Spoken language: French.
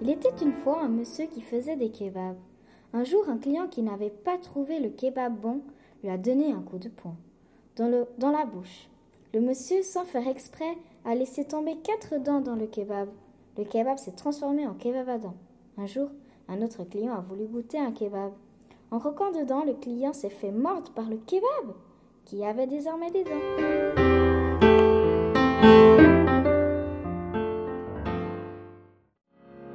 Il était une fois un monsieur qui faisait des kebabs. Un jour, un client qui n'avait pas trouvé le kebab bon lui a donné un coup de poing dans, le, dans la bouche. Le monsieur, sans faire exprès, a laissé tomber quatre dents dans le kebab. Le kebab s'est transformé en kebab à dents. Un jour, un autre client a voulu goûter un kebab. En croquant dedans, le client s'est fait mordre par le kebab, qui avait désormais des dents.